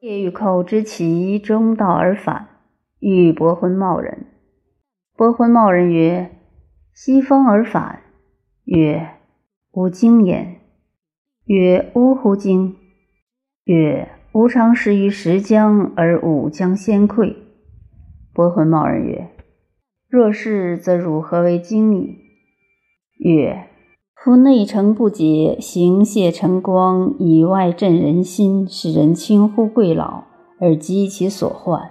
夜欲寇之其中道而返，欲伯昏冒人。伯昏冒人曰：“西风而返。”曰：“吾经焉。”曰：“呜呼经。”曰：“吾常食于石江，而吾将先溃。”伯昏冒人曰：“若是，则汝何为经矣？”曰：“夫内诚不解，行谢成光，以外震人心，使人轻忽贵老，而积其所患。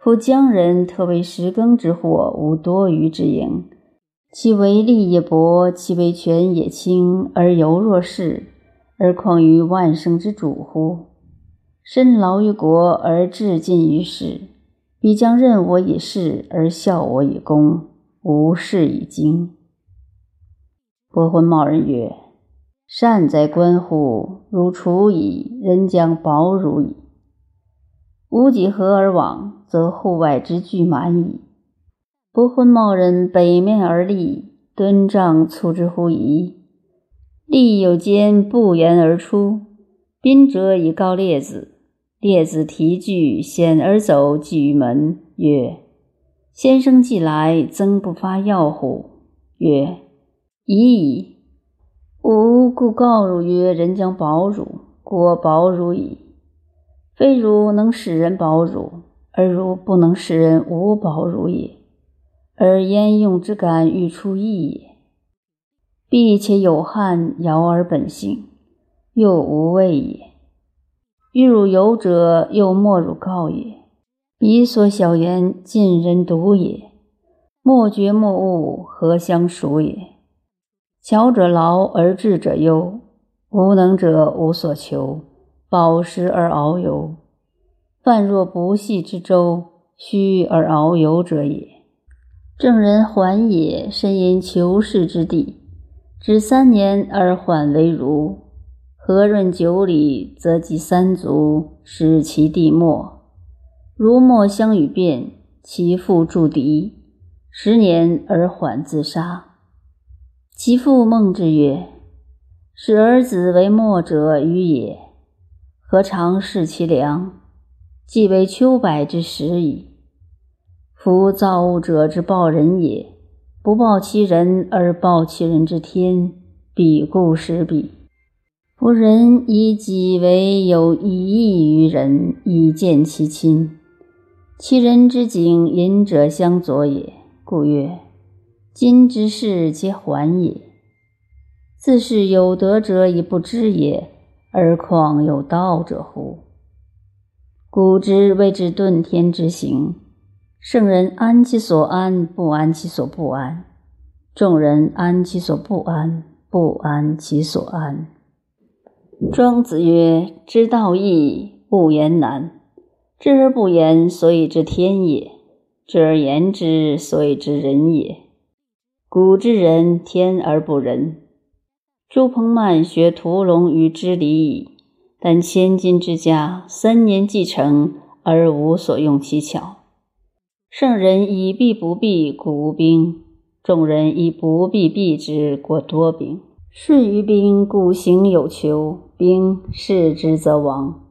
夫江人特为石耕之祸，无多余之盈。其为利也薄，其为权也轻，而犹若是，而况于万生之主乎？身劳于国，而志尽于世，必将任我以事，而效我以功，无事以经。”伯昏茂人曰：“善哉，观乎！汝处矣，人将保汝矣。吾几何而往，则户外之具满矣。”伯昏茂人北面而立，敦杖促之乎沂。立有间，不言而出。宾者以告列子，列子提具，显而走，寄于门，曰：“先生既来，曾不发药乎？”曰：已矣，吾故告汝曰：人将保汝，果保汝矣。非汝能使人保汝，而汝不能使人无保汝也。而焉用之感欲出意也。必且有汉，尧而本性，又无畏也。欲汝有者，又莫汝告也。彼所小言，尽人独也。莫觉莫悟，何相属也？巧者劳而智者忧，无能者无所求，饱食而遨游。泛若不系之舟，虚而遨游者也。正人缓也，身因求是之地，止三年而缓为如。和润九里，则及三足，使其地没。如莫相与变，其父助敌，十年而缓自杀。其父孟之曰：“使儿子为墨者与也，何尝视其良？既为秋柏之食矣。夫造物者之报人也，不报其人而报其人之天，彼故失彼。夫人以己为有一益于人，以见其亲。其人之景，隐者相左也。故曰。”今之事皆缓也，自是有德者以不知也，而况有道者乎？古之谓之遁天之行，圣人安其所安，不安其所不安；众人安其所不安，不安其所安。庄子曰：“知道易，不言难。知而不言，所以知天也；知而言之，所以知人也。”古之人，天而不仁。朱彭曼学屠龙于知礼矣，但千金之家，三年既成，而无所用其巧。圣人以必不避，故无兵；众人以不避避之，过多兵。顺于兵，故行有求；兵视之则亡。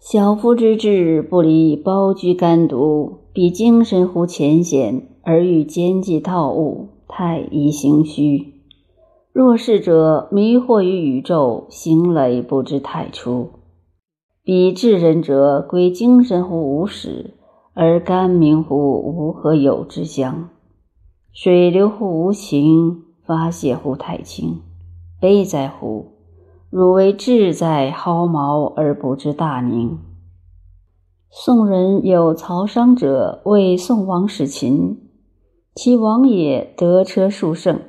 小夫之志，不离包居甘毒，比精神乎前贤，而欲兼济套物。太乙行虚，若是者迷惑于宇宙，行累不知太初。彼智人者，归精神乎无始，而甘明乎吾何有之乡？水流乎无情，发泄乎太清。悲哉乎！汝为志在蒿茅而不知大宁。宋人有曹商者，为宋王使秦。其王也得车数胜，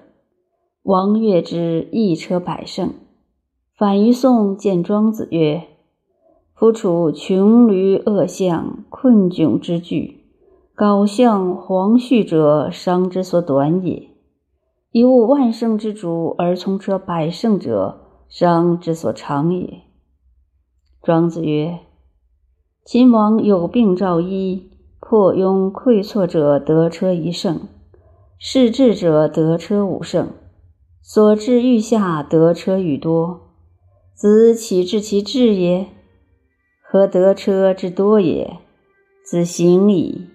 王悦之，一车百胜。反于宋，见庄子曰：“夫处穷驴恶相，困窘之具，缟象黄序者，商之所短也；以物万乘之主而从车百乘者，商之所长也。”庄子曰：“秦王有病召医，破庸溃挫者得车一乘。”是智者得车五胜，所至欲下得车愈多，子岂知其智也？何得车之多也？子行矣。